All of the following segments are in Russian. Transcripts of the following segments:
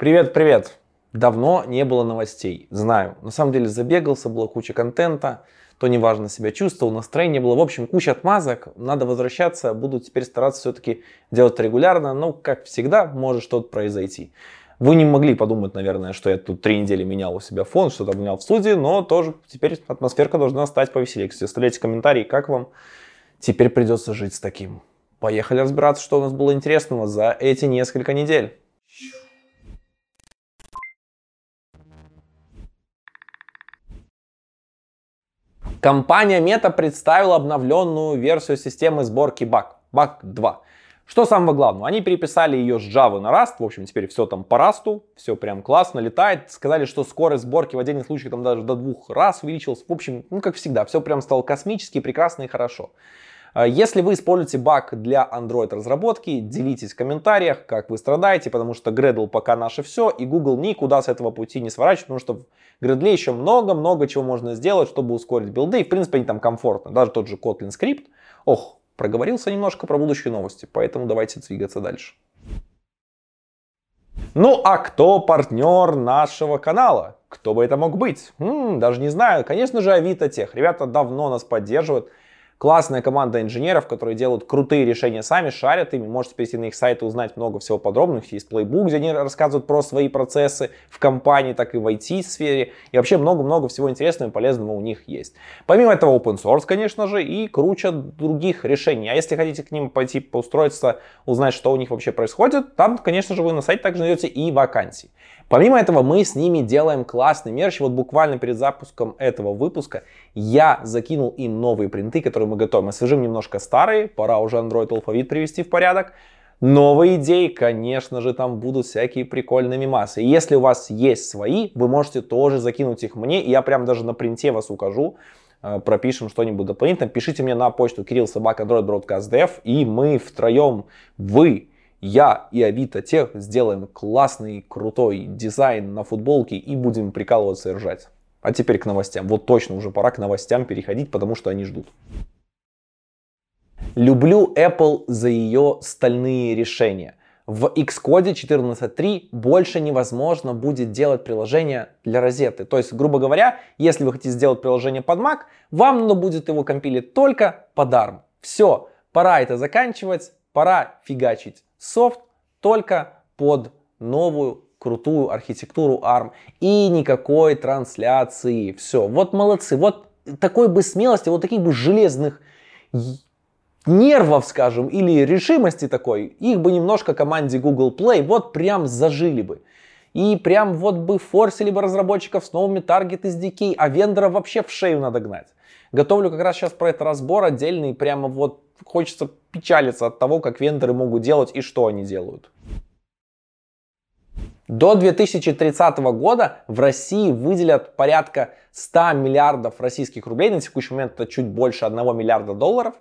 Привет, привет. Давно не было новостей, знаю. На самом деле забегался, была куча контента, то неважно себя чувствовал, настроение было. В общем, куча отмазок, надо возвращаться, буду теперь стараться все-таки делать регулярно, но, как всегда, может что-то произойти. Вы не могли подумать, наверное, что я тут три недели менял у себя фон, что-то менял в студии, но тоже теперь атмосферка должна стать повеселее. Кстати, оставляйте комментарии, как вам теперь придется жить с таким. Поехали разбираться, что у нас было интересного за эти несколько недель. Компания Meta представила обновленную версию системы сборки Bug, Bug 2. Что самого главного? Они переписали ее с Java на Rust. В общем, теперь все там по Rust. Все прям классно, летает. Сказали, что скорость сборки в отдельных случаях там даже до двух раз увеличилась. В общем, ну как всегда, все прям стало космически, прекрасно и хорошо. А если вы используете баг для Android разработки, делитесь в комментариях, как вы страдаете, потому что Gradle пока наше все, и Google никуда с этого пути не сворачивает, потому что в Gradle еще много-много чего можно сделать, чтобы ускорить билды, и в принципе они там комфортно. Даже тот же Kotlin скрипт. Ох, проговорился немножко про будущие новости, поэтому давайте двигаться дальше. Ну а кто партнер нашего канала? Кто бы это мог быть? М-м, даже не знаю. Конечно же, Авито Тех. Ребята давно нас поддерживают классная команда инженеров, которые делают крутые решения сами, шарят ими. Можете перейти на их сайт и узнать много всего подробного. Есть плейбук, где они рассказывают про свои процессы в компании, так и в IT-сфере. И вообще много-много всего интересного и полезного у них есть. Помимо этого open source, конечно же, и круче других решений. А если хотите к ним пойти поустроиться, узнать, что у них вообще происходит, там, конечно же, вы на сайте также найдете и вакансии. Помимо этого, мы с ними делаем классный мерч. Вот буквально перед запуском этого выпуска я закинул им новые принты, которые мы готовим. Освежим немножко старые, пора уже Android алфавит привести в порядок. Новые идеи, конечно же, там будут всякие прикольные мемасы. И если у вас есть свои, вы можете тоже закинуть их мне, я прям даже на принте вас укажу, э, пропишем что-нибудь дополнительно. Пишите мне на почту Кирилл Собак Android Broadcast Dev, и мы втроем, вы я и Авито Тех сделаем классный, крутой дизайн на футболке и будем прикалываться и ржать. А теперь к новостям. Вот точно уже пора к новостям переходить, потому что они ждут. Люблю Apple за ее стальные решения. В Xcode 14.3 больше невозможно будет делать приложение для розеты. То есть, грубо говоря, если вы хотите сделать приложение под Mac, вам надо будет его компилить только под ARM. Все, пора это заканчивать, пора фигачить софт только под новую крутую архитектуру ARM и никакой трансляции. Все, вот молодцы, вот такой бы смелости, вот таких бы железных нервов, скажем, или решимости такой, их бы немножко команде Google Play вот прям зажили бы. И прям вот бы форсили бы разработчиков с новыми таргет SDK, а вендора вообще в шею надо гнать. Готовлю как раз сейчас про это разбор отдельный, прямо вот хочется печалиться от того, как вендоры могут делать и что они делают. До 2030 года в России выделят порядка 100 миллиардов российских рублей, на текущий момент это чуть больше 1 миллиарда долларов,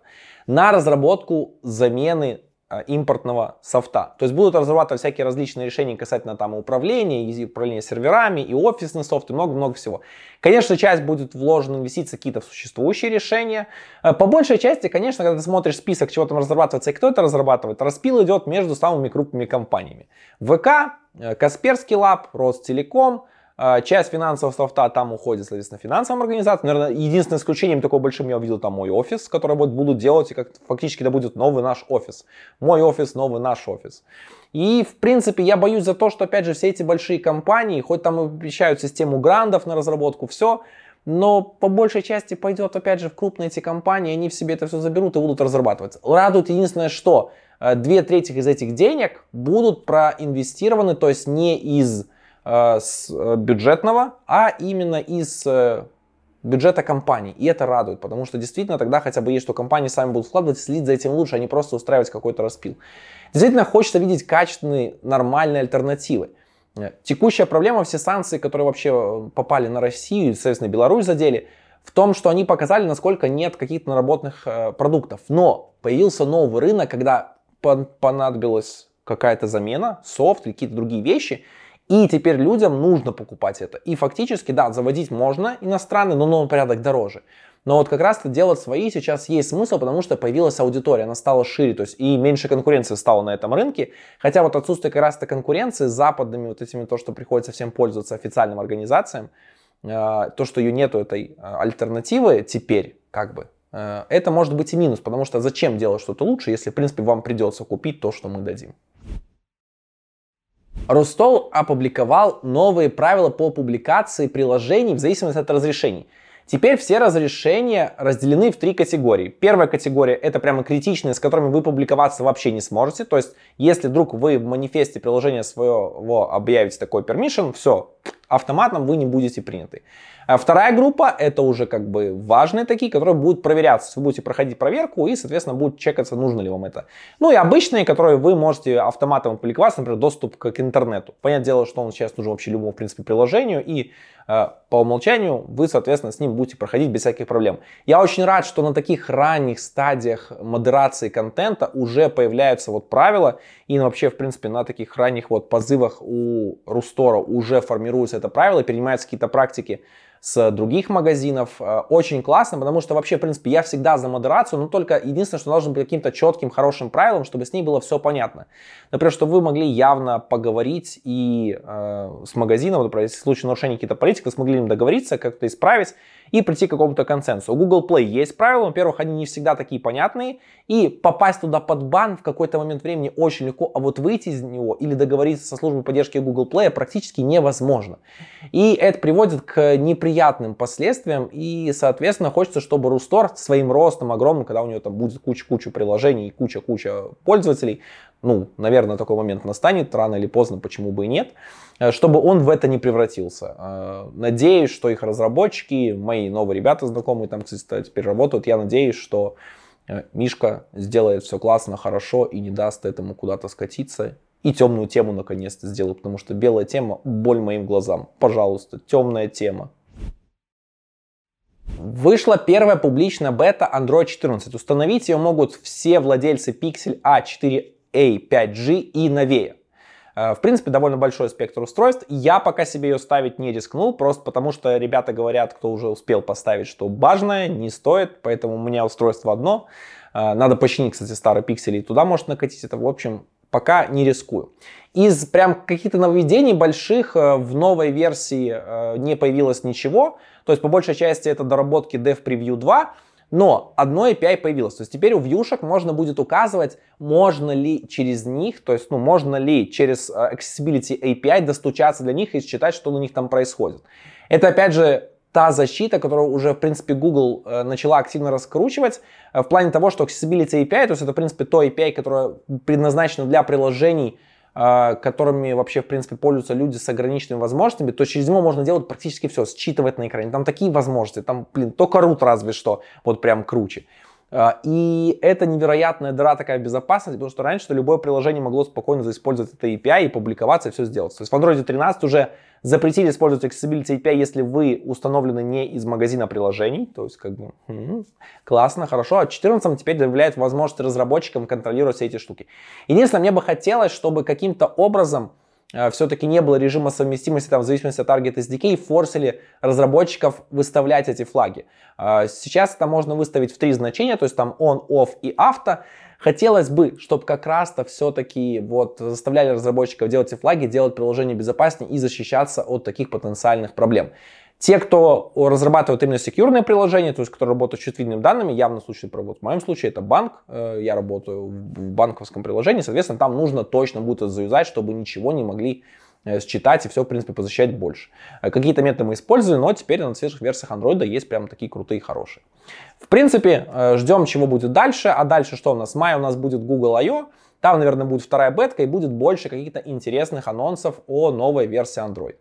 на разработку замены импортного софта. То есть будут разрабатывать всякие различные решения касательно там управления, и управления серверами, и офисный софт, и много-много всего. Конечно, часть будет вложена инвестиции какие-то в существующие решения. Э, по большей части, конечно, когда ты смотришь список, чего там разрабатывается и кто это разрабатывает, распил идет между самыми крупными компаниями. ВК, э, Касперский Лаб, Ростелеком, часть финансового софта там уходит, соответственно, финансовым организациям. Наверное, единственным исключением такого большим я увидел там мой офис, который вот будут делать, и как фактически это будет новый наш офис. Мой офис, новый наш офис. И, в принципе, я боюсь за то, что, опять же, все эти большие компании, хоть там обещают систему грандов на разработку, все, но по большей части пойдет, опять же, в крупные эти компании, они в себе это все заберут и будут разрабатывать. Радует единственное, что э, две трети из этих денег будут проинвестированы, то есть не из с э, бюджетного, а именно из э, бюджета компании. И это радует, потому что действительно тогда хотя бы есть, что компании сами будут вкладывать, следить за этим лучше, а не просто устраивать какой-то распил. Действительно хочется видеть качественные, нормальные альтернативы. Текущая проблема, все санкции, которые вообще попали на Россию и, соответственно, Беларусь задели, в том, что они показали, насколько нет каких-то наработанных э, продуктов. Но появился новый рынок, когда понадобилась какая-то замена, софт или какие-то другие вещи – и теперь людям нужно покупать это. И фактически, да, заводить можно иностранный, но новый порядок дороже. Но вот как раз-то делать свои сейчас есть смысл, потому что появилась аудитория, она стала шире, то есть и меньше конкуренции стало на этом рынке. Хотя вот отсутствие как раз-то конкуренции с западными вот этими, то, что приходится всем пользоваться официальным организациям, э, то, что ее нету этой э, альтернативы теперь, как бы, э, это может быть и минус, потому что зачем делать что-то лучше, если, в принципе, вам придется купить то, что мы дадим. Ростол опубликовал новые правила по публикации приложений в зависимости от разрешений. Теперь все разрешения разделены в три категории. Первая категория это прямо критичные, с которыми вы публиковаться вообще не сможете. То есть, если вдруг вы в манифесте приложения своего объявите такой permission, все, автоматом вы не будете приняты. А вторая группа это уже как бы важные такие, которые будут проверяться. Вы будете проходить проверку и, соответственно, будет чекаться, нужно ли вам это. Ну и обычные, которые вы можете автоматом опубликоваться, например, доступ к, интернету. Понятное дело, что он сейчас нужен вообще любому, в принципе, приложению. И по умолчанию вы, соответственно, с ним будете проходить без всяких проблем. Я очень рад, что на таких ранних стадиях модерации контента уже появляются вот правила. И вообще, в принципе, на таких ранних вот позывах у Рустора уже формируется это правило, перенимаются какие-то практики с других магазинов. Э, очень классно, потому что вообще, в принципе, я всегда за модерацию, но только единственное, что должен быть каким-то четким, хорошим правилом, чтобы с ней было все понятно. Например, чтобы вы могли явно поговорить и э, с магазином, например, если в случае нарушения каких-то политик, вы смогли договориться, как-то исправить и прийти к какому-то консенсусу. У Google Play есть правила, во-первых, они не всегда такие понятные, и попасть туда под бан в какой-то момент времени очень легко, а вот выйти из него или договориться со службой поддержки Google Play практически невозможно. И это приводит к неприятным последствиям, и, соответственно, хочется, чтобы Рустор своим ростом огромным, когда у него там будет куча-куча приложений и куча-куча пользователей, ну, наверное, такой момент настанет, рано или поздно, почему бы и нет, чтобы он в это не превратился. Э, надеюсь, что их разработчики, мои новые ребята знакомые там, кстати, теперь работают, я надеюсь, что э, Мишка сделает все классно, хорошо и не даст этому куда-то скатиться. И темную тему наконец-то сделаю, потому что белая тема – боль моим глазам. Пожалуйста, темная тема. Вышла первая публичная бета Android 14. Установить ее могут все владельцы Pixel A4 A 5G и новее. Э, в принципе, довольно большой спектр устройств. Я пока себе ее ставить не рискнул, просто потому что ребята говорят, кто уже успел поставить, что важное, не стоит, поэтому у меня устройство одно. Э, надо починить, кстати, старые пиксели и туда может накатить это. В общем, пока не рискую. Из прям каких-то нововведений больших э, в новой версии не появилось ничего. То есть, по большей части, это доработки Dev Preview 2, но одно API появилось. То есть теперь у вьюшек можно будет указывать, можно ли через них, то есть ну, можно ли через э, Accessibility API достучаться для них и считать, что у них там происходит. Это опять же та защита, которую уже, в принципе, Google э, начала активно раскручивать э, в плане того, что Accessibility API, то есть это, в принципе, то API, которое предназначено для приложений, которыми вообще, в принципе, пользуются люди с ограниченными возможностями, то через него можно делать практически все, считывать на экране. Там такие возможности, там, блин, только root разве что, вот прям круче. А, и это невероятная дыра такая безопасности, потому что раньше любое приложение могло спокойно заиспользовать это API и публиковаться и все сделать. То есть в Android 13 уже запретили использовать Accessibility API, если вы установлены не из магазина приложений. То есть как бы м-м, классно, хорошо. А 14 теперь добавляет возможность разработчикам контролировать все эти штуки. Единственное, мне бы хотелось, чтобы каким-то образом все-таки не было режима совместимости там, в зависимости от Target SDK, форсили разработчиков выставлять эти флаги. Э, сейчас это можно выставить в три значения, то есть там on, off и авто. Хотелось бы, чтобы как раз-то все-таки вот заставляли разработчиков делать эти флаги, делать приложение безопаснее и защищаться от таких потенциальных проблем. Те, кто разрабатывает именно секьюрные приложения, то есть которые работают с чувствительными данными, явно случай вот в моем случае это банк, э, я работаю в банковском приложении, соответственно, там нужно точно будет это чтобы ничего не могли э, считать и все, в принципе, позащищать больше. Э, какие-то методы мы используем, но теперь на свежих версиях Android есть прям такие крутые, хорошие. В принципе, ждем, чего будет дальше. А дальше что у нас? В мае у нас будет Google I.O., там, наверное, будет вторая бетка и будет больше каких-то интересных анонсов о новой версии Android.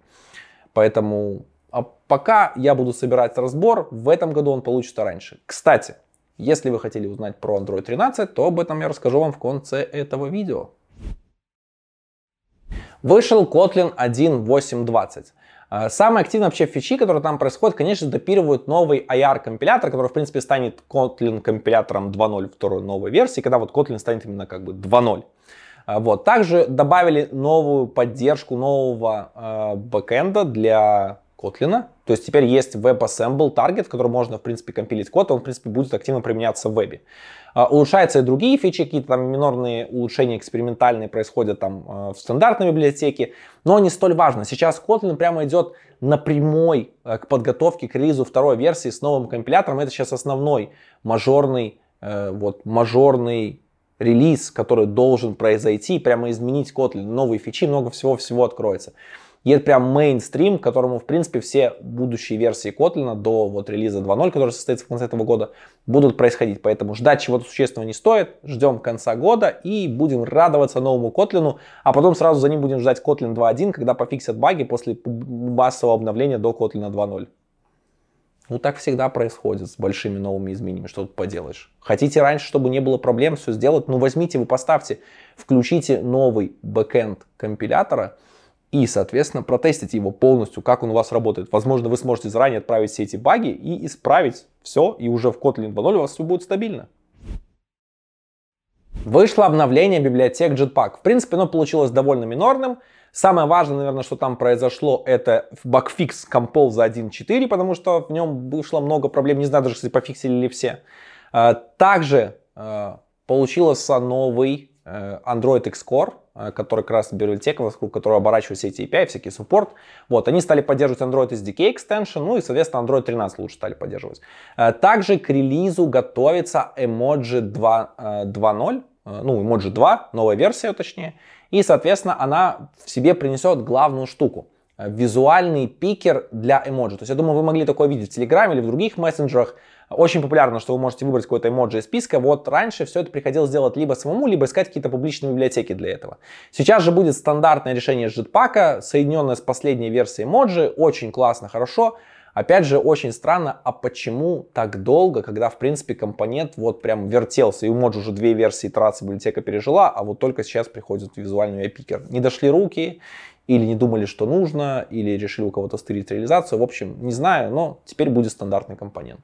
Поэтому а пока я буду собирать разбор, в этом году он получится раньше. Кстати, если вы хотели узнать про Android 13, то об этом я расскажу вам в конце этого видео. Вышел Kotlin 1.8.20. А, самые активные вообще фичи, которые там происходят, конечно, допиливают новый IR компилятор, который, в принципе, станет Kotlin компилятором 2.0 второй новой версии, когда вот Kotlin станет именно как бы 2.0. А, вот. Также добавили новую поддержку нового э, бэкэнда для Kotlin. То есть теперь есть WebAssembly Target, в котором можно, в принципе, компилить код, он, в принципе, будет активно применяться в вебе. А, улучшаются и другие фичи, какие-то там минорные улучшения экспериментальные происходят там а, в стандартной библиотеке, но не столь важно. Сейчас Kotlin прямо идет напрямой а, к подготовке к релизу второй версии с новым компилятором. Это сейчас основной мажорный, э, вот, мажорный релиз, который должен произойти, прямо изменить Kotlin, новые фичи, много всего-всего откроется. И это прям мейнстрим, к которому, в принципе, все будущие версии Kotlin до вот релиза 2.0, который состоится в конце этого года, будут происходить. Поэтому ждать чего-то существенного не стоит. Ждем конца года и будем радоваться новому Kotlin. А потом сразу за ним будем ждать Kotlin 2.1, когда пофиксят баги после массового обновления до Kotlin 2.0. Ну, так всегда происходит с большими новыми изменениями, что тут поделаешь. Хотите раньше, чтобы не было проблем все сделать? Ну, возьмите, вы поставьте, включите новый бэкэнд компилятора – и, соответственно, протестить его полностью, как он у вас работает. Возможно, вы сможете заранее отправить все эти баги и исправить все, и уже в Kotlin 2.0 у вас все будет стабильно. Вышло обновление библиотек Jetpack. В принципе, оно получилось довольно минорным. Самое важное, наверное, что там произошло, это багфикс Compose за 1.4, потому что в нем вышло много проблем. Не знаю даже, если пофиксили ли все. А, также а, получился новый э, Android Xcore, Э, который как раз библиотека, вокруг которой оборачиваются эти API, всякий суппорт. Вот, они стали поддерживать Android SDK extension, ну и, соответственно, Android 13 лучше стали поддерживать. Э, также к релизу готовится Emoji 2.0, э, ну, Emoji 2, новая версия точнее, и, соответственно, она в себе принесет главную штуку визуальный пикер для эмоджи. То есть я думаю, вы могли такое видеть в Телеграме или в других мессенджерах. Очень популярно, что вы можете выбрать какой-то эмоджи из списка. Вот раньше все это приходилось делать либо самому, либо искать какие-то публичные библиотеки для этого. Сейчас же будет стандартное решение Jetpack, соединенное с последней версией эмоджи. Очень классно, хорошо. Опять же, очень странно, а почему так долго, когда, в принципе, компонент вот прям вертелся, и у Моджи уже две версии итерации библиотека пережила, а вот только сейчас приходит визуальный пикер. Не дошли руки, или не думали, что нужно, или решили у кого-то стырить реализацию. В общем, не знаю, но теперь будет стандартный компонент.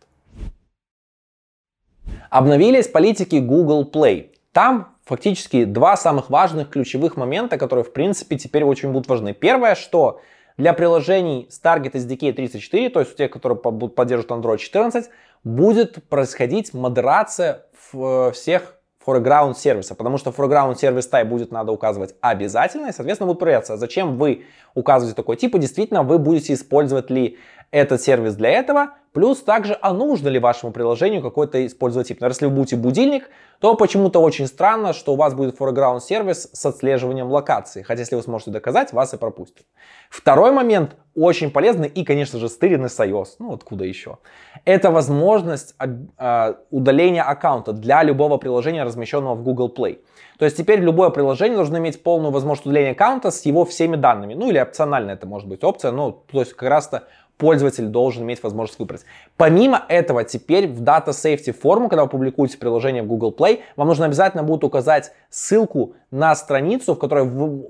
Обновились политики Google Play. Там фактически два самых важных ключевых момента, которые в принципе теперь очень будут важны. Первое, что для приложений с Target SDK 34, то есть у тех, которые поддерживают Android 14, будет происходить модерация э, всех foreground сервиса, потому что foreground сервис type будет надо указывать обязательно, и, соответственно, будет проверяться, зачем вы указываете такой тип, и действительно вы будете использовать ли этот сервис для этого, плюс также, а нужно ли вашему приложению какой-то использовать тип. Например, если вы будете будильник, то почему-то очень странно, что у вас будет foreground сервис с отслеживанием локации, хотя если вы сможете доказать, вас и пропустят. Второй момент, очень полезный и, конечно же, стыренный с iOS, ну откуда еще, это возможность э, удаления аккаунта для любого приложения, размещенного в Google Play. То есть теперь любое приложение должно иметь полную возможность удаления аккаунта с его всеми данными. Ну или опционально это может быть опция, ну то есть как раз-то пользователь должен иметь возможность выбрать. Помимо этого, теперь в Data Safety форму, когда вы публикуете приложение в Google Play, вам нужно обязательно будет указать ссылку на страницу, в которой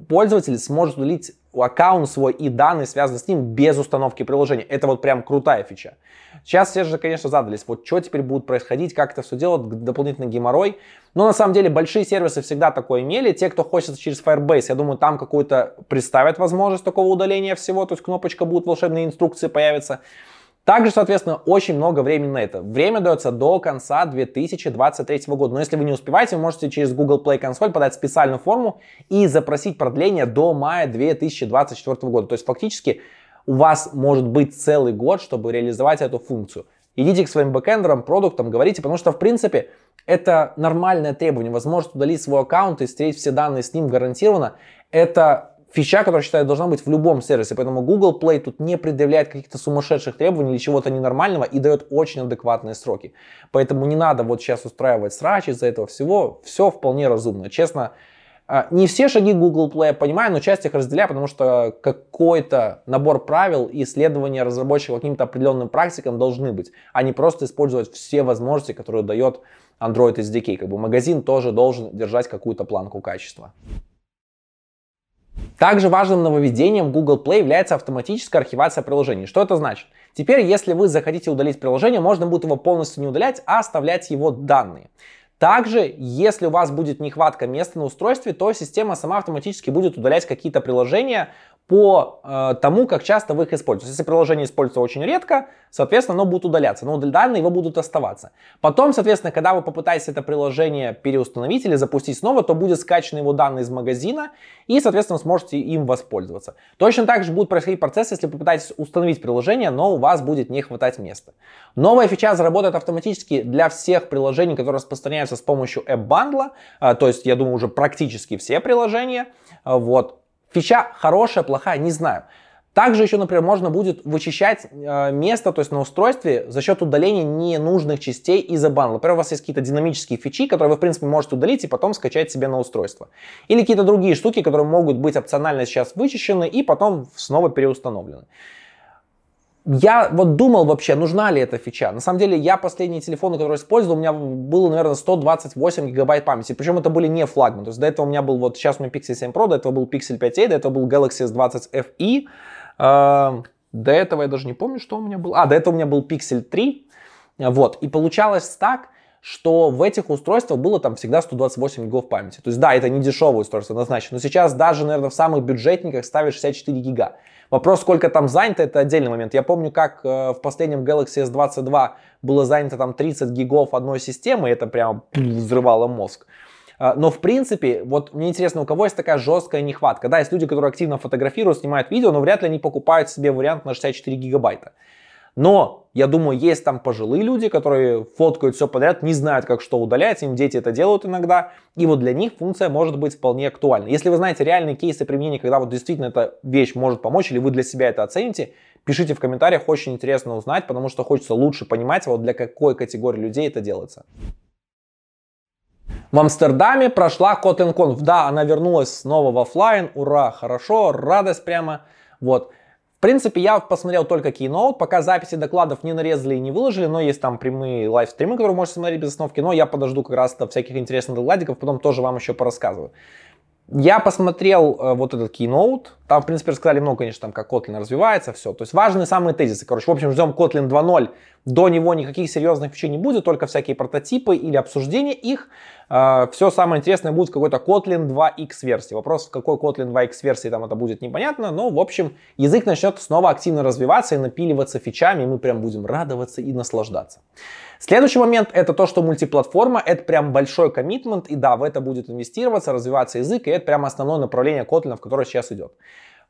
пользователь сможет удалить аккаунт свой и данные, связанные с ним, без установки приложения. Это вот прям крутая фича. Сейчас все же, конечно, задались, вот что теперь будет происходить, как это все делать, дополнительный геморрой. Но на самом деле большие сервисы всегда такое имели. Те, кто хочет через Firebase, я думаю, там какую-то представят возможность такого удаления всего, то есть кнопочка будет, волшебные инструкции появятся. Также, соответственно, очень много времени на это. Время дается до конца 2023 года. Но если вы не успеваете, вы можете через Google Play консоль подать специальную форму и запросить продление до мая 2024 года. То есть фактически у вас может быть целый год, чтобы реализовать эту функцию. Идите к своим бэкэндерам, продуктам, говорите, потому что, в принципе, это нормальное требование. Возможность удалить свой аккаунт и стереть все данные с ним гарантированно. Это фича, которая, считаю, должна быть в любом сервисе. Поэтому Google Play тут не предъявляет каких-то сумасшедших требований или чего-то ненормального и дает очень адекватные сроки. Поэтому не надо вот сейчас устраивать срач из-за этого всего. Все вполне разумно. Честно, а, не все шаги Google Play я понимаю, но часть их разделяю, потому что какой-то набор правил и исследования разработчиков каким-то определенным практикам должны быть, а не просто использовать все возможности, которые дает Android SDK. Как бы магазин тоже должен держать какую-то планку качества. Также важным нововведением Google Play является автоматическая архивация приложений. Что это значит? Теперь, если вы захотите удалить приложение, можно будет его полностью не удалять, а оставлять его данные. Также, если у вас будет нехватка места на устройстве, то система сама автоматически будет удалять какие-то приложения по э, тому, как часто вы их используете. Если приложение используется очень редко, соответственно, оно будет удаляться, но данные его будут оставаться. Потом, соответственно, когда вы попытаетесь это приложение переустановить или запустить снова, то будет скачаны его данные из магазина, и, соответственно, сможете им воспользоваться. Точно так же будет происходить процесс, если попытаетесь установить приложение, но у вас будет не хватать места. Новая фича заработает автоматически для всех приложений, которые распространяются с помощью App Bundle, э, то есть, я думаю, уже практически все приложения. Э, вот. Фича хорошая, плохая, не знаю. Также еще, например, можно будет вычищать э, место, то есть на устройстве, за счет удаления ненужных частей из-за бандла. Например, у вас есть какие-то динамические фичи, которые вы, в принципе, можете удалить и потом скачать себе на устройство. Или какие-то другие штуки, которые могут быть опционально сейчас вычищены и потом снова переустановлены. Я вот думал вообще, нужна ли эта фича. На самом деле, я последние телефоны, которые использовал, у меня было, наверное, 128 гигабайт памяти. Причем это были не флагманы. То есть до этого у меня был, вот сейчас у меня Pixel 7 Pro, до этого был Pixel 5a, до этого был Galaxy S20 FE. Э, до этого я даже не помню, что у меня был. А, до этого у меня был Pixel 3. Вот. И получалось так, что в этих устройствах было там всегда 128 гигов памяти. То есть да, это не дешевое устройство однозначно, но сейчас даже, наверное, в самых бюджетниках ставят 64 гига. Вопрос, сколько там занято, это отдельный момент. Я помню, как э, в последнем Galaxy S22 было занято там 30 гигов одной системы, и это прям взрывало мозг. Э, но в принципе, вот мне интересно, у кого есть такая жесткая нехватка. Да, есть люди, которые активно фотографируют, снимают видео, но вряд ли они покупают себе вариант на 64 гигабайта. Но, я думаю, есть там пожилые люди, которые фоткают все подряд, не знают, как что удалять, им дети это делают иногда, и вот для них функция может быть вполне актуальна. Если вы знаете реальные кейсы применения, когда вот действительно эта вещь может помочь, или вы для себя это оцените, пишите в комментариях, очень интересно узнать, потому что хочется лучше понимать, вот для какой категории людей это делается. В Амстердаме прошла Kotlin. Да, она вернулась снова в офлайн. Ура, хорошо, радость прямо. Вот принципе, я посмотрел только Keynote, пока записи докладов не нарезали и не выложили, но есть там прямые лайвстримы, которые можете смотреть без остановки, но я подожду как раз до всяких интересных докладиков, потом тоже вам еще порассказываю. Я посмотрел э, вот этот Keynote, там, в принципе, рассказали много, конечно, там, как Kotlin развивается, все. То есть важные самые тезисы. Короче, в общем, ждем Kotlin 2.0. До него никаких серьезных вещей не будет, только всякие прототипы или обсуждение их. А, Все самое интересное будет какой-то Kotlin 2x версии. Вопрос, в какой Kotlin 2x версии там это будет непонятно, но в общем язык начнет снова активно развиваться и напиливаться фичами, и мы прям будем радоваться и наслаждаться. Следующий момент это то, что мультиплатформа это прям большой коммитмент, и да, в это будет инвестироваться, развиваться язык, и это прям основное направление Kotlin, в которое сейчас идет.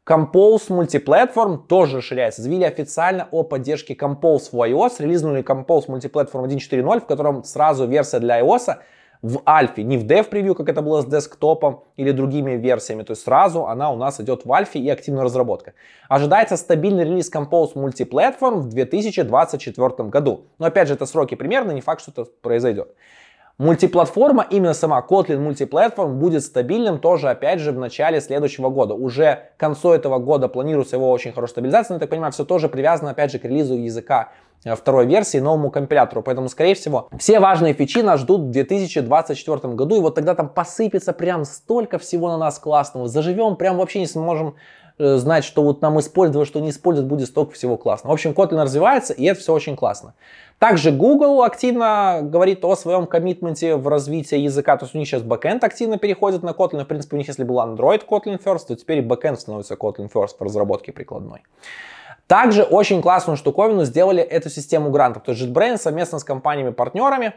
Compose Multiplatform тоже расширяется. Заявили официально о поддержке Compose в iOS, релизнули Compose Multiplatform 1.4.0, в котором сразу версия для iOS в альфе, не в dev превью, как это было с десктопом или другими версиями. То есть сразу она у нас идет в альфе и активная разработка. Ожидается стабильный релиз Compose Multiplatform в 2024 году. Но опять же, это сроки примерно, не факт, что это произойдет. Мультиплатформа, именно сама Kotlin Multiplatform будет стабильным тоже, опять же, в начале следующего года. Уже к концу этого года планируется его очень хорошая стабилизация, но, я так понимаю, все тоже привязано, опять же, к релизу языка э, второй версии, новому компилятору. Поэтому, скорее всего, все важные фичи нас ждут в 2024 году, и вот тогда там посыпется прям столько всего на нас классного. Заживем, прям вообще не сможем знать, что вот нам использовать, что не использовать, будет столько всего классно. В общем, Kotlin развивается, и это все очень классно. Также Google активно говорит о своем commitment е в развитии языка. То есть у них сейчас бэкэнд активно переходит на Kotlin. В принципе, у них если был Android Kotlin First, то теперь и бэкэнд становится Kotlin First в разработке прикладной. Также очень классную штуковину сделали эту систему грантов. То есть JetBrains совместно с компаниями-партнерами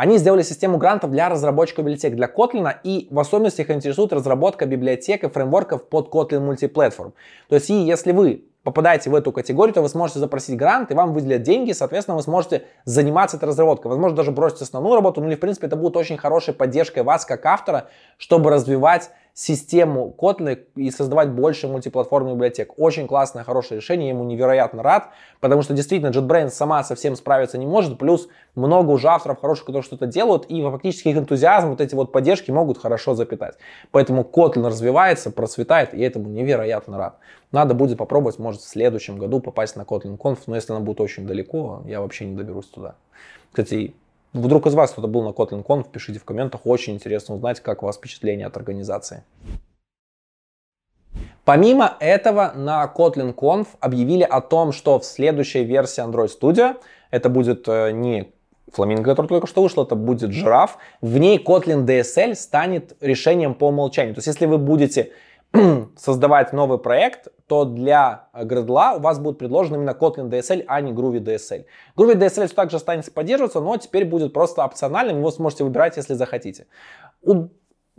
они сделали систему грантов для разработчиков библиотек для Kotlin, и в особенности их интересует разработка библиотек и фреймворков под Kotlin Multiplatform. То есть, и если вы попадаете в эту категорию, то вы сможете запросить грант, и вам выделят деньги, соответственно, вы сможете заниматься этой разработкой. Возможно, даже бросить основную работу, ну или, в принципе, это будет очень хорошей поддержкой вас, как автора, чтобы развивать систему Kotlin и создавать больше мультиплатформенных библиотек. Очень классное, хорошее решение, я ему невероятно рад, потому что действительно JetBrains сама совсем справиться не может, плюс много уже авторов хороших, которые что-то делают, и фактически их энтузиазм, вот эти вот поддержки могут хорошо запитать. Поэтому Kotlin развивается, процветает, и этому невероятно рад. Надо будет попробовать, может, в следующем году попасть на Kotlin Conf, но если она будет очень далеко, я вообще не доберусь туда. Кстати, Вдруг из вас кто-то был на Kotlin Conf, пишите в комментах, очень интересно узнать, как у вас впечатление от организации. Помимо этого, на Kotlin Conf объявили о том, что в следующей версии Android Studio, это будет э, не Flamingo, который только что вышел, это будет жираф, в ней Kotlin DSL станет решением по умолчанию. То есть, если вы будете создавать новый проект, то для Gradle у вас будет предложен именно Kotlin DSL, а не Groovy DSL. Groovy DSL также останется поддерживаться, но теперь будет просто опциональным, вы сможете выбирать, если захотите.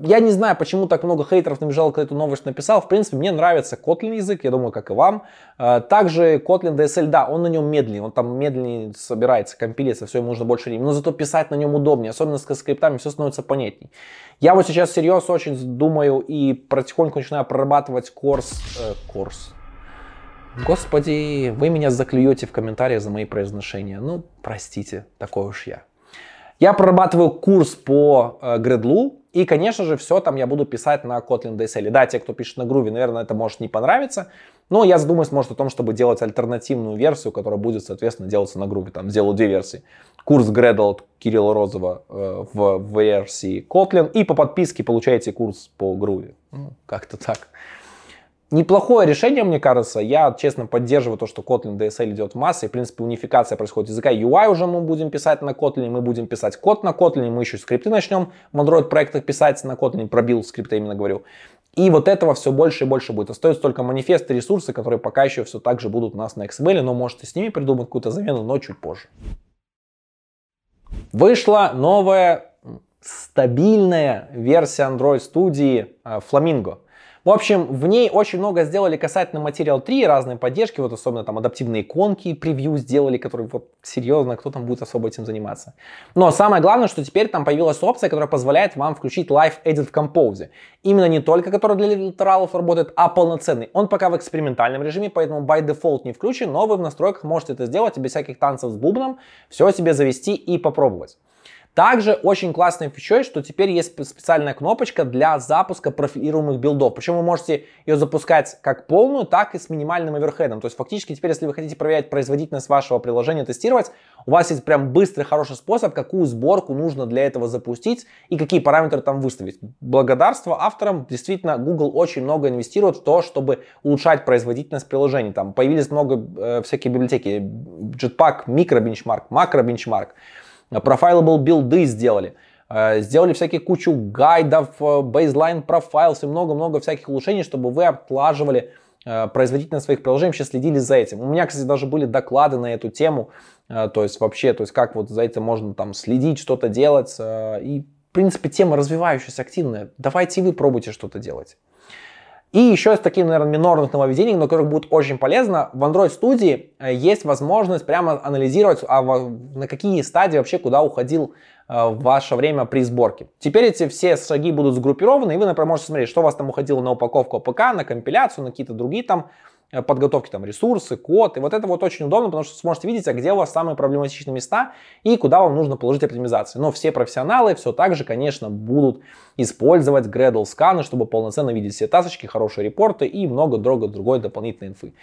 Я не знаю, почему так много хейтеров набежало, когда эту новость написал. В принципе, мне нравится Kotlin язык, я думаю, как и вам. А, также Kotlin DSL, да, он на нем медленнее, он там медленнее собирается, компилится, все, ему нужно больше времени. Но зато писать на нем удобнее, особенно с скриптами, все становится понятней. Я вот сейчас серьезно очень думаю и потихоньку начинаю прорабатывать курс... Э, курс. Господи, вы меня заклюете в комментариях за мои произношения. Ну, простите, такой уж я. Я прорабатываю курс по э, Gradle, и, конечно же, все там я буду писать на Kotlin DSL. Да, те, кто пишет на Groovy, наверное, это может не понравиться, но я задумаюсь, может, о том, чтобы делать альтернативную версию, которая будет, соответственно, делаться на Groovy. Там сделаю две версии. Курс Gradle от Кирилла Розова э, в версии Kotlin, и по подписке получаете курс по Groovy. Ну, как-то так. Неплохое решение, мне кажется. Я, честно, поддерживаю то, что Kotlin DSL идет в массы. И, в принципе, унификация происходит языка. UI уже мы будем писать на Kotlin, мы будем писать код на Kotlin, мы еще скрипты начнем в Android проектах писать на Kotlin, пробил скрипты, именно говорю. И вот этого все больше и больше будет. Остаются только манифесты, ресурсы, которые пока еще все так же будут у нас на XML, но можете с ними придумать какую-то замену, но чуть позже. Вышла новая стабильная версия Android студии э, Flamingo. В общем, в ней очень много сделали касательно Material 3, разные поддержки, вот особенно там адаптивные иконки, превью сделали, которые вот серьезно, кто там будет особо этим заниматься. Но самое главное, что теперь там появилась опция, которая позволяет вам включить Live Edit в Compose. Именно не только который для литералов работает, а полноценный. Он пока в экспериментальном режиме, поэтому by default не включен, но вы в настройках можете это сделать и без всяких танцев с бубном все себе завести и попробовать. Также очень классная фичой, что теперь есть специальная кнопочка для запуска профилируемых билдов. Причем вы можете ее запускать как полную, так и с минимальным оверхедом. То есть фактически теперь, если вы хотите проверять производительность вашего приложения, тестировать, у вас есть прям быстрый, хороший способ, какую сборку нужно для этого запустить и какие параметры там выставить. Благодарство авторам. Действительно, Google очень много инвестирует в то, чтобы улучшать производительность приложений. Там появились много э, всяких библиотеки. Jetpack, микробенчмарк, макробенчмарк. Profilable билды сделали. Э, сделали всякие кучу гайдов, baseline э, profiles и много-много всяких улучшений, чтобы вы отлаживали э, производительность своих приложений, вообще следили за этим. У меня, кстати, даже были доклады на эту тему, то есть вообще, то есть как вот за этим можно там следить, что-то делать. И, в принципе, тема развивающаяся, активная. Давайте вы пробуйте что-то делать. И еще из таких, наверное, минорных нововведений, но которых будет очень полезно, в Android Studio э, есть возможность прямо анализировать, а на какие стадии вообще куда уходил э, ваше время при сборке. Теперь эти все шаги будут сгруппированы, и вы, например, можете смотреть, что у вас там уходило на упаковку APK, на компиляцию, на какие-то другие там подготовки там ресурсы, код. И вот это вот очень удобно, потому что сможете видеть, а где у вас самые проблематичные места и куда вам нужно положить оптимизации. Но все профессионалы все так же, конечно, будут использовать Gradle сканы, чтобы полноценно видеть все тасочки, хорошие репорты и много-много другой дополнительной инфы.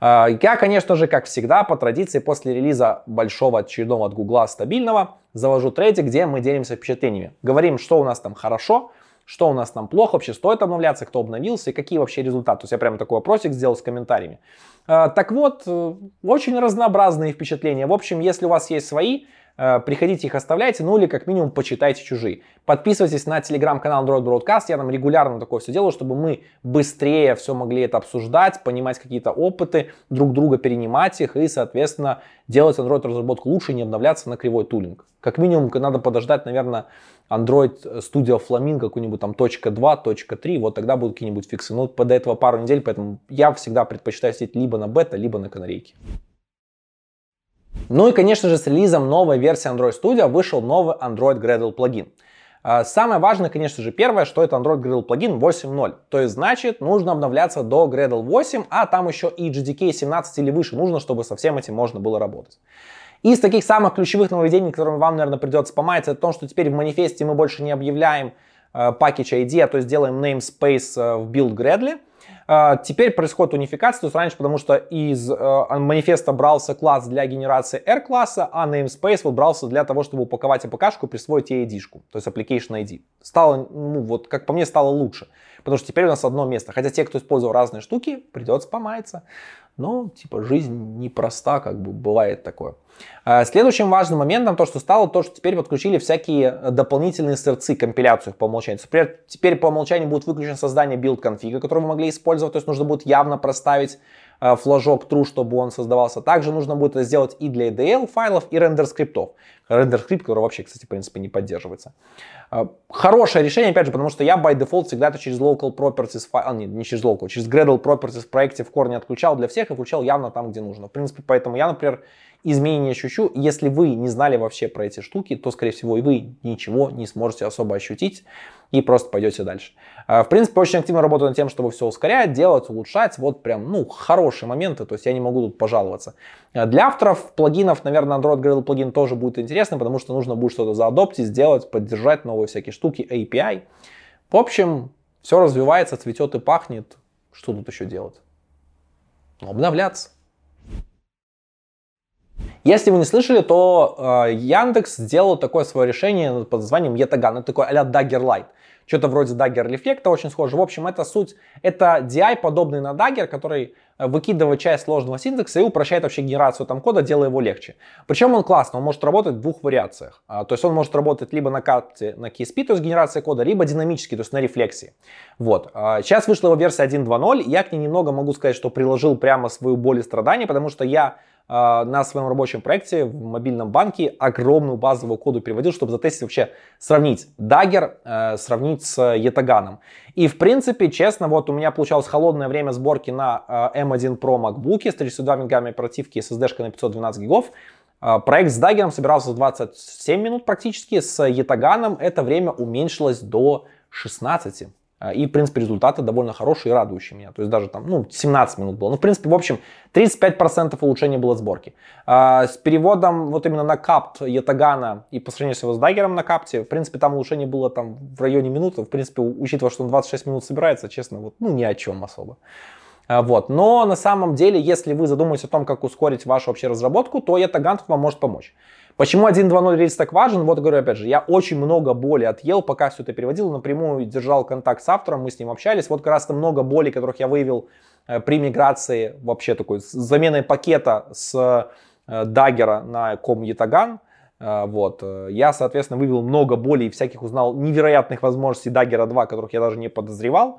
А, я, конечно же, как всегда, по традиции, после релиза большого очередного от Гугла стабильного, завожу треды, где мы делимся впечатлениями. Говорим, что у нас там хорошо, что у нас там плохо, вообще стоит обновляться, кто обновился и какие вообще результаты. То есть я прямо такой вопросик сделал с комментариями. А, так вот, э, очень разнообразные впечатления. В общем, если у вас есть свои, приходите их оставляйте, ну или как минимум почитайте чужие. Подписывайтесь на телеграм-канал Android Broadcast, я там регулярно такое все делаю, чтобы мы быстрее все могли это обсуждать, понимать какие-то опыты, друг друга перенимать их и, соответственно, делать Android разработку лучше и не обновляться на кривой тулинг. Как минимум, надо подождать, наверное, Android Studio Flamingo какой-нибудь там точка .2, точка .3, вот тогда будут какие-нибудь фиксы. Но до этого пару недель, поэтому я всегда предпочитаю сидеть либо на бета, либо на канарейке. Ну и, конечно же, с релизом новой версии Android Studio вышел новый Android Gradle плагин. А, самое важное, конечно же, первое, что это Android Gradle плагин 8.0. То есть, значит, нужно обновляться до Gradle 8, а там еще и GDK 17 или выше нужно, чтобы со всем этим можно было работать. Из таких самых ключевых нововведений, которыми вам, наверное, придется помаяться, это то, что теперь в манифесте мы больше не объявляем package ID, а то есть делаем namespace э, в build Gradle. Э, теперь происходит унификация, то есть раньше, потому что из э, манифеста брался класс для генерации R-класса, а namespace вот брался для того, чтобы упаковать APK-шку присвоить ей ID-шку, то есть application ID. Стало, ну вот, как по мне, стало лучше. потому что теперь у нас одно место. Хотя те, кто использовал разные штуки, придется помаяться. Но, типа, жизнь непроста, как бы бывает такое. А, следующим важным моментом, то, что стало, то, что теперь подключили всякие дополнительные сорцы, компиляцию по умолчанию. Например, теперь по умолчанию будет выключено создание build config а, который вы могли использовать, то есть нужно будет явно проставить Э, флажок true, чтобы он создавался. Также нужно будет это сделать и для AIDL файлов, и RenderScript ов. RenderScript, который вообще, кстати, в принципе не поддерживается. Э, хорошее решение, опять же, потому что я by default всегда это через local properties а, не, не через local, через Gradle properties в проекте в корне отключал для всех и включал явно там, где нужно. В принципе, поэтому я, например, изменения ощущу. Если вы не знали вообще про эти штуки, то, скорее всего, и вы ничего не сможете особо ощутить и просто пойдете дальше. А, в принципе, очень активно работаю над тем, чтобы все ускорять, делать, улучшать. Вот прям, ну, хорошие моменты, то есть я не могу тут пожаловаться. А, для авторов плагинов, наверное, Android Gradle плагин тоже будет интересно, потому что нужно будет что-то заадоптить, сделать, поддержать новые всякие штуки, API. В общем, все развивается, цветет и пахнет. Что тут еще делать? Обновляться. Если вы не слышали, то э, Яндекс сделал такое свое решение под названием Yetagan. Это такой а-ля Dagger Lite. Что-то вроде Dagger Reflect, очень схоже. В общем, это суть, это DI, подобный на Dagger, который э, выкидывает часть сложного синтекса и упрощает вообще генерацию там кода, делая его легче. Причем он классно, он может работать в двух вариациях. А, то есть он может работать либо на карте на KSP, то есть генерация кода, либо динамически, то есть на рефлексии. Вот. А, сейчас вышла его версия 1.2.0, я к ней немного могу сказать, что приложил прямо свою боль и страдания, потому что я а, на своем рабочем проекте в мобильном банке огромную базовую коду переводил, чтобы затестить вообще, сравнить Dagger, э, с Yetagan. И в принципе, честно, вот у меня получалось холодное время сборки на M1 э, Pro MacBook с 32 мегами оперативки и SSD на 512 гигов. А, проект с Dagger собирался за 27 минут практически, с Yetagan это время уменьшилось до 16. А, и, в принципе, результаты довольно хорошие и радующие меня. То есть даже там, ну, 17 минут было. Ну, в принципе, в общем, 35% улучшения было сборки. А, с переводом вот именно на капт Ятагана и по сравнению с Даггером на капте, в принципе, там улучшение было там в районе минуты. В принципе, учитывая, что он 26 минут собирается, честно, вот, ну, ни о чем особо. А, вот. Но на самом деле, если вы задумаетесь о том, как ускорить вашу вообще разработку, то Ятаган вам может помочь. Почему 1.2.0 релиз так важен? Вот говорю опять же, я очень много боли отъел, пока все это переводил, напрямую держал контакт с автором, мы с ним общались. Вот как раз много боли, которых я выявил э, при миграции вообще такой с заменой пакета с Dagger э, на ком Ятаган. Э, вот. Я, соответственно, вывел много боли и всяких узнал невероятных возможностей Dagger 2, которых я даже не подозревал.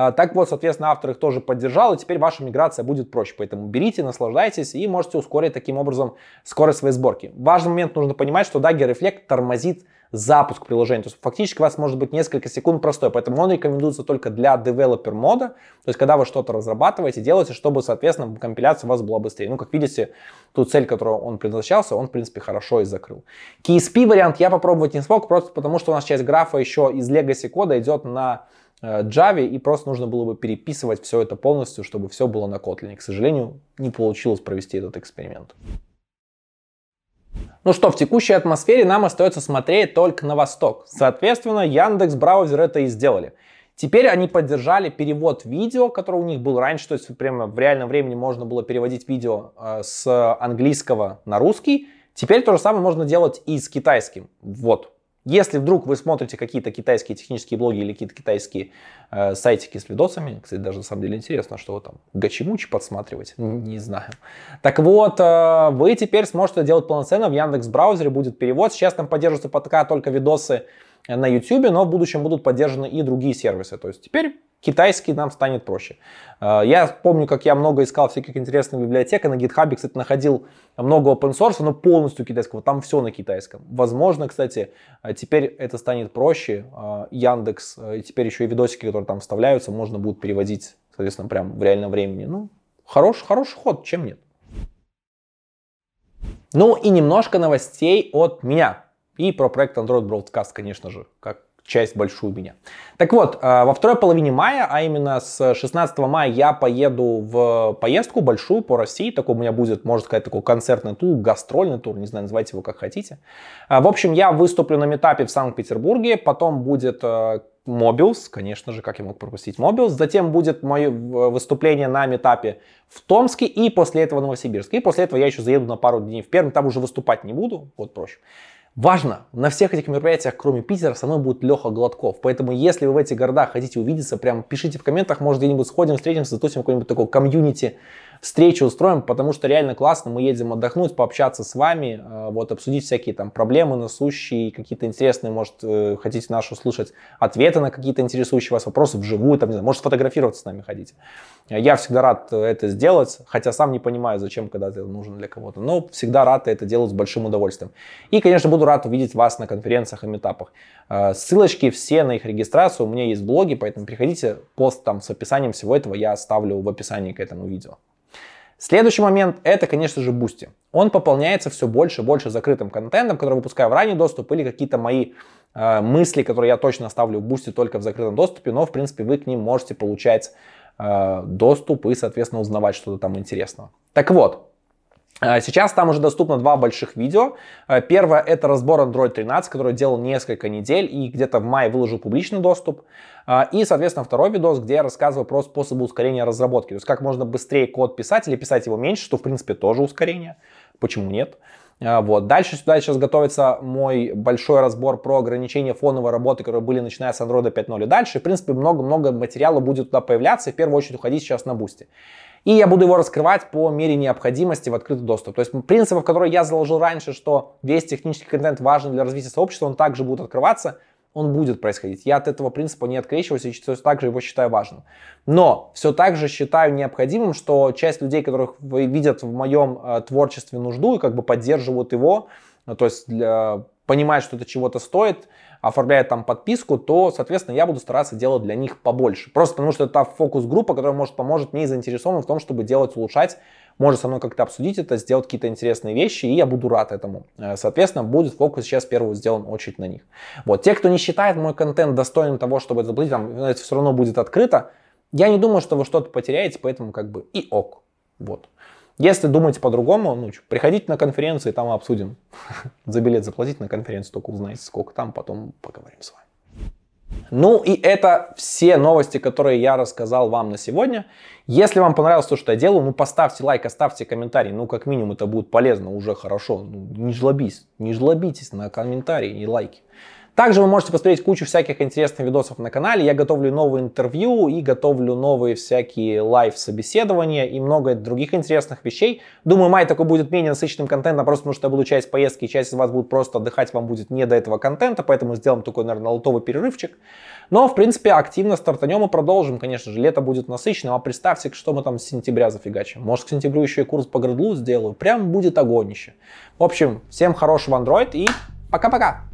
А, так вот, соответственно, автор их тоже поддержал, и теперь ваша миграция будет проще. Поэтому берите, наслаждайтесь и можете ускорить таким образом скорость своей сборки. Важный момент нужно понимать, что Dagger Reflect тормозит запуск приложения. То есть фактически у вас может быть несколько секунд простой, поэтому он рекомендуется только для девелопер мода. То есть когда вы что-то разрабатываете, делаете, чтобы, соответственно, компиляция у вас была быстрее. Ну, как видите, ту цель, которую он предназначался, он, в принципе, хорошо и закрыл. KSP вариант я попробовать не смог, просто потому что у нас часть графа еще из legacy кода идет на Java, и просто нужно было бы переписывать все это полностью, чтобы все было на Kotlin. К сожалению, не получилось провести этот эксперимент. Ну что, в текущей атмосфере нам остается смотреть только на восток. Соответственно, Яндекс браузер это и сделали. Теперь они поддержали перевод видео, который у них был раньше, то есть прямо в реальном времени можно было переводить видео э, с английского на русский. Теперь то же самое можно делать и с китайским. Вот, если вдруг вы смотрите какие-то китайские технические блоги или какие-то китайские э, сайтики с видосами, кстати, даже на самом деле интересно, что вы там гачимучи подсматривать, не знаю. Так вот, э, вы теперь сможете делать полноценно в Яндекс браузере, будет перевод. Сейчас там поддерживаются пока только видосы на YouTube, но в будущем будут поддержаны и другие сервисы. То есть теперь китайский нам станет проще. Э, я помню, как я много искал всяких интересных библиотек, и на GitHub, кстати, находил много open source, но полностью китайского, там все на китайском. Возможно, кстати, э, теперь это станет проще. Э, Яндекс, и теперь еще и видосики, которые там вставляются, можно будет переводить, соответственно, прям в реальном времени. Ну, хороший, хороший ход, чем нет. Ну и немножко новостей от меня. И про проект Android Broadcast, конечно же, как часть большую меня. Так вот, э, во второй половине мая, а именно с 16 мая я поеду в поездку большую по России. Такой у меня будет, можно сказать, такой концертный тур, гастрольный тур, не знаю, называйте его как хотите. Э, в общем, я выступлю на метапе в Санкт-Петербурге, потом будет Mobius, конечно же, как я мог пропустить Mobius. Затем будет мое выступление на метапе в Томске и после этого в Новосибирске. И после этого я еще заеду на пару дней в Пермь, там уже выступать не буду, вот проще. Важно, на всех этих мероприятиях, кроме Питера, со мной будет Леха Гладков. Поэтому, если вы в этих городах хотите увидеться, прям пишите в комментах, может где-нибудь сходим, встретимся, затусим какой-нибудь такой комьюнити, встречу устроим, потому что реально классно, мы едем отдохнуть, пообщаться с вами, э, вот обсудить всякие там проблемы насущие, какие-то интересные, может, э, хотите наши услышать ответы на какие-то интересующие вас вопросы вживую, там, не знаю, может, сфотографироваться с нами хотите. Я всегда рад это сделать, хотя сам не понимаю, зачем, когда это нужно для кого-то, но всегда рад это делать с большим удовольствием. И, конечно, буду рад увидеть вас на конференциях и метапах. Э, ссылочки все на их регистрацию у меня есть в блоге, поэтому приходите, пост там с описанием всего этого я оставлю в описании к этому видео. Следующий момент это, конечно же, Boosty. Он пополняется все больше и больше закрытым контентом, который выпускаю в ранний доступ или какие-то мои э, мысли, которые я точно оставлю в Boosty только в закрытом доступе, но, в принципе, вы к ним можете получать э, доступ и, соответственно, узнавать что-то там интересного. Так вот, сейчас там уже доступно два больших видео. А, первое это разбор Android 13, который делал несколько недель и где-то в мае выложил публичный доступ. А, и, соответственно, второй видос, где я рассказываю про способы ускорения разработки. То есть как можно быстрее код писать или писать его меньше, что в принципе тоже ускорение. Почему нет? Вот. Дальше сюда сейчас готовится мой большой разбор про ограничения фоновой работы, которые были начиная с Android 5.0 и дальше. В принципе, много-много материала будет туда появляться. И в первую очередь уходить сейчас на бусте. И я буду его раскрывать по мере необходимости в открытый доступ. То есть принципов, которые я заложил раньше, что весь технический контент важен для развития сообщества, он также будет открываться, он будет происходить. Я от этого принципа не открещиваюсь и все так же его считаю важным. Но все так же считаю необходимым, что часть людей, которых видят в моем э, творчестве нужду и как бы поддерживают его, ну, то есть для, понимают, что это чего-то стоит, оформляют там подписку, то, соответственно, я буду стараться делать для них побольше. Просто потому что это фокус-группа, которая может поможет мне и заинтересован в том, чтобы делать, улучшать, может со мной как-то обсудить это, сделать какие-то интересные вещи, и я буду рад этому. Э, соответственно, будет фокус сейчас первый сделан очень на них. Вот, те, кто не считает мой контент достойным того, чтобы это заплатить, там, это все равно будет открыто, я не думаю, что вы что-то потеряете, поэтому как бы и ок. Вот. Если думаете по-другому, ну, приходите на конференции, там обсудим. За билет заплатить на конференцию, только узнаете, сколько там, потом поговорим с вами. Ну и это все новости, которые я рассказал вам на сегодня. Если вам понравилось то, что я делаю, ну поставьте лайк, оставьте комментарий. Ну как минимум это будет полезно, уже хорошо. Ну, не жлобись, не жлобитесь на комментарии и лайки. Также вы можете посмотреть кучу всяких интересных видосов на канале. Я готовлю новые интервью и готовлю новые всякие лайв-собеседования и много других интересных вещей. Думаю, май такой будет менее насыщенным контентом, просто потому что я буду часть поездки, часть из вас будет просто отдыхать, вам будет не до этого контента, поэтому сделаем такой, наверное, лотовый перерывчик. Но, в принципе, активно стартанем и продолжим, конечно же. Лето будет насыщенным, а представьте, что мы там с сентября зафигачим. Может, к сентябрю еще и курс по градлу сделаю. Прям будет огонище. В общем, всем хорошего Android и пока-пока!